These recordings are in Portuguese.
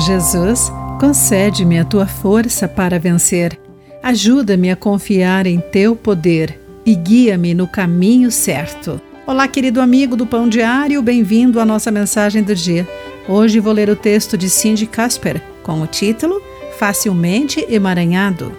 Jesus, concede-me a tua força para vencer. Ajuda-me a confiar em teu poder e guia-me no caminho certo. Olá, querido amigo do Pão Diário, bem-vindo à nossa mensagem do dia. Hoje vou ler o texto de Cindy Casper com o título Facilmente Emaranhado.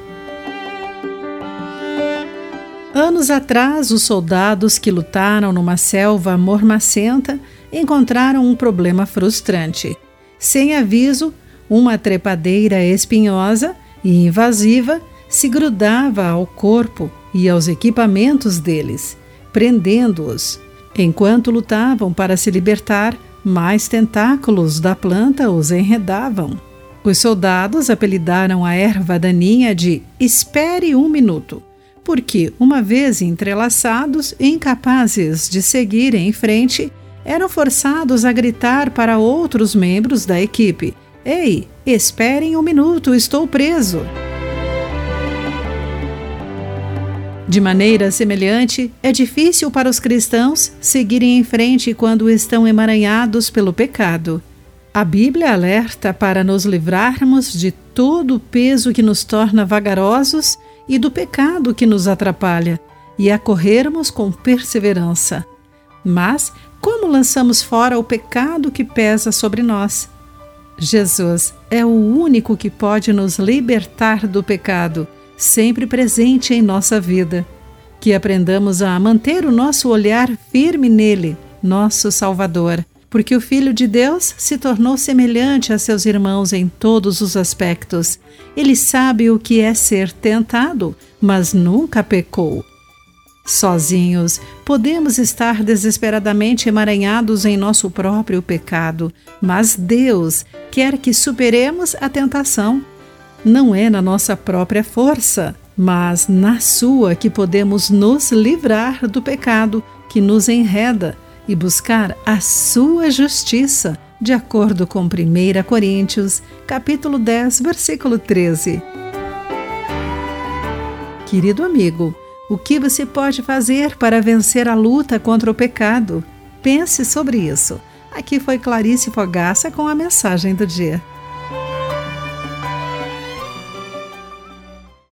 Anos atrás, os soldados que lutaram numa selva mormacenta encontraram um problema frustrante. Sem aviso, uma trepadeira espinhosa e invasiva se grudava ao corpo e aos equipamentos deles, prendendo-os. Enquanto lutavam para se libertar, mais tentáculos da planta os enredavam. Os soldados apelidaram a erva daninha de Espere um minuto, porque, uma vez entrelaçados incapazes de seguir em frente, eram forçados a gritar para outros membros da equipe: Ei, esperem um minuto, estou preso. De maneira semelhante, é difícil para os cristãos seguirem em frente quando estão emaranhados pelo pecado. A Bíblia alerta para nos livrarmos de todo o peso que nos torna vagarosos e do pecado que nos atrapalha, e a corrermos com perseverança. Mas como lançamos fora o pecado que pesa sobre nós? Jesus é o único que pode nos libertar do pecado sempre presente em nossa vida. Que aprendamos a manter o nosso olhar firme nele, nosso Salvador, porque o Filho de Deus se tornou semelhante a seus irmãos em todos os aspectos. Ele sabe o que é ser tentado, mas nunca pecou. Sozinhos, podemos estar desesperadamente emaranhados em nosso próprio pecado, mas Deus quer que superemos a tentação não é na nossa própria força, mas na sua que podemos nos livrar do pecado que nos enreda e buscar a sua justiça, de acordo com 1 Coríntios, capítulo 10, versículo 13. Querido amigo, o que você pode fazer para vencer a luta contra o pecado? Pense sobre isso. Aqui foi Clarice Fogaça com a mensagem do dia.